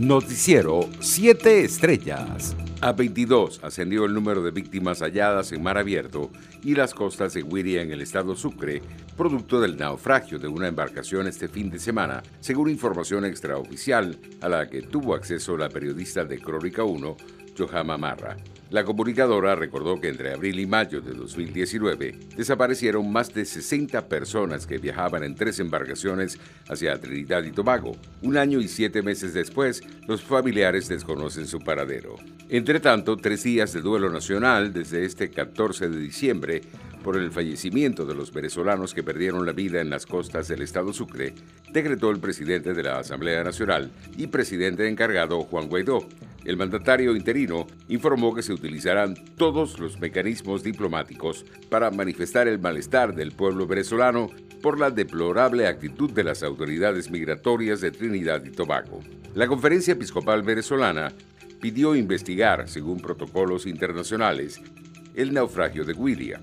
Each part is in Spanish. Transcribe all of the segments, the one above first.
Noticiero 7 Estrellas. A 22 ascendió el número de víctimas halladas en mar abierto y las costas de Wiria en el estado Sucre, producto del naufragio de una embarcación este fin de semana, según información extraoficial a la que tuvo acceso la periodista de Crónica 1, Johama Marra. La comunicadora recordó que entre abril y mayo de 2019 desaparecieron más de 60 personas que viajaban en tres embarcaciones hacia Trinidad y Tobago. Un año y siete meses después, los familiares desconocen su paradero. Entre tanto, tres días de duelo nacional desde este 14 de diciembre por el fallecimiento de los venezolanos que perdieron la vida en las costas del estado Sucre, decretó el presidente de la Asamblea Nacional y presidente encargado Juan Guaidó. El mandatario interino informó que se utilizarán todos los mecanismos diplomáticos para manifestar el malestar del pueblo venezolano por la deplorable actitud de las autoridades migratorias de Trinidad y Tobago. La Conferencia Episcopal Venezolana pidió investigar, según protocolos internacionales, el naufragio de Guiria,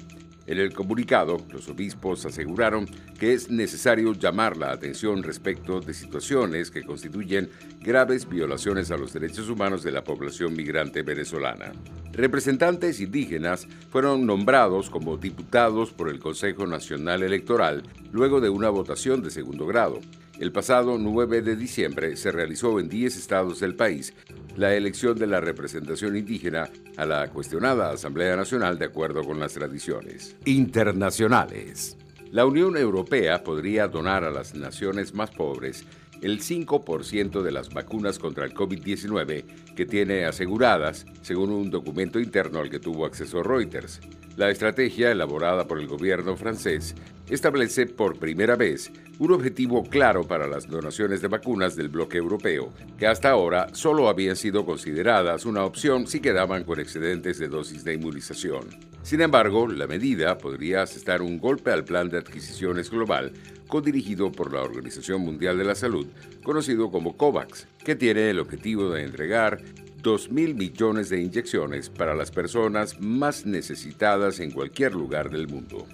en el comunicado, los obispos aseguraron que es necesario llamar la atención respecto de situaciones que constituyen graves violaciones a los derechos humanos de la población migrante venezolana. Representantes indígenas fueron nombrados como diputados por el Consejo Nacional Electoral luego de una votación de segundo grado. El pasado 9 de diciembre se realizó en 10 estados del país la elección de la representación indígena a la cuestionada Asamblea Nacional de acuerdo con las tradiciones. Internacionales. La Unión Europea podría donar a las naciones más pobres el 5% de las vacunas contra el COVID-19 que tiene aseguradas, según un documento interno al que tuvo acceso Reuters. La estrategia elaborada por el gobierno francés establece por primera vez un objetivo claro para las donaciones de vacunas del bloque europeo, que hasta ahora solo habían sido consideradas una opción si quedaban con excedentes de dosis de inmunización. Sin embargo, la medida podría asestar un golpe al plan de adquisiciones global codirigido por la Organización Mundial de la Salud, conocido como COVAX, que tiene el objetivo de entregar 2 mil millones de inyecciones para las personas más necesitadas en cualquier lugar del mundo.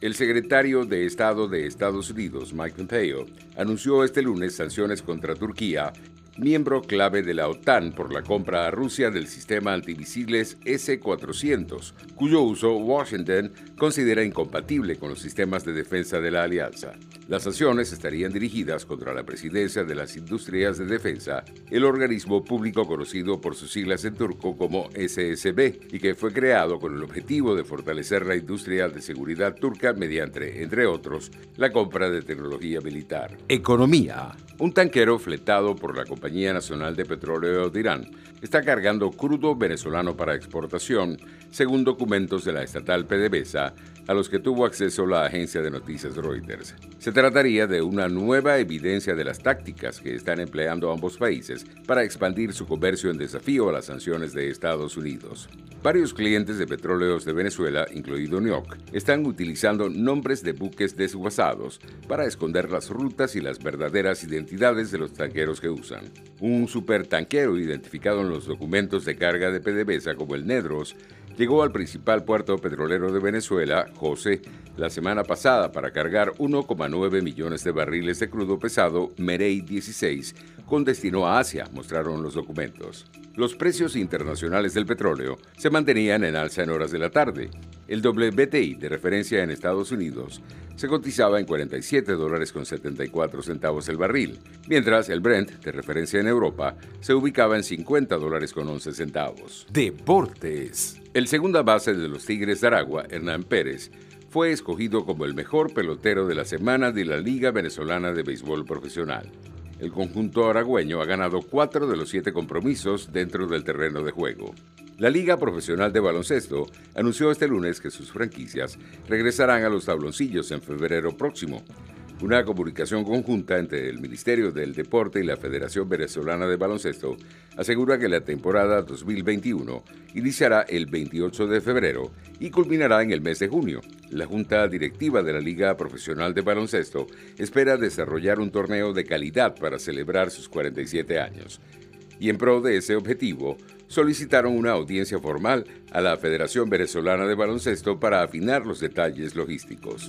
El secretario de Estado de Estados Unidos, Mike Pompeo, anunció este lunes sanciones contra Turquía miembro clave de la OTAN por la compra a Rusia del sistema antimisiles S-400, cuyo uso Washington considera incompatible con los sistemas de defensa de la alianza. Las sanciones estarían dirigidas contra la presidencia de las industrias de defensa, el organismo público conocido por sus siglas en turco como SSB, y que fue creado con el objetivo de fortalecer la industria de seguridad turca mediante, entre otros, la compra de tecnología militar. Economía. Un tanquero fletado por la Compañía Nacional de Petróleo de Irán está cargando crudo venezolano para exportación, según documentos de la estatal PDVSA, a los que tuvo acceso la agencia de noticias Reuters. Se trataría de una nueva evidencia de las tácticas que están empleando ambos países para expandir su comercio en desafío a las sanciones de Estados Unidos. Varios clientes de petróleos de Venezuela, incluido NIOC, están utilizando nombres de buques desguazados para esconder las rutas y las verdaderas identidades de los tanqueros que usan. Un supertanquero identificado en los documentos de carga de PDVSA como el Nedros llegó al principal puerto petrolero de Venezuela, José, la semana pasada para cargar 1,9 millones de barriles de crudo pesado Merey 16 con destino a Asia, mostraron los documentos. Los precios internacionales del petróleo se mantenían en alza en horas de la tarde. El WTI de referencia en Estados Unidos se cotizaba en 47 dólares con 74 centavos el barril, mientras el Brent de referencia en Europa se ubicaba en 50 dólares con 11 centavos. Deportes. El segunda base de los Tigres de Aragua, Hernán Pérez, fue escogido como el mejor pelotero de la semana de la Liga Venezolana de Béisbol Profesional. El conjunto aragüeño ha ganado cuatro de los siete compromisos dentro del terreno de juego. La Liga Profesional de Baloncesto anunció este lunes que sus franquicias regresarán a los tabloncillos en febrero próximo, una comunicación conjunta entre el Ministerio del Deporte y la Federación Venezolana de Baloncesto asegura que la temporada 2021 iniciará el 28 de febrero y culminará en el mes de junio. La Junta Directiva de la Liga Profesional de Baloncesto espera desarrollar un torneo de calidad para celebrar sus 47 años. Y en pro de ese objetivo, solicitaron una audiencia formal a la Federación Venezolana de Baloncesto para afinar los detalles logísticos.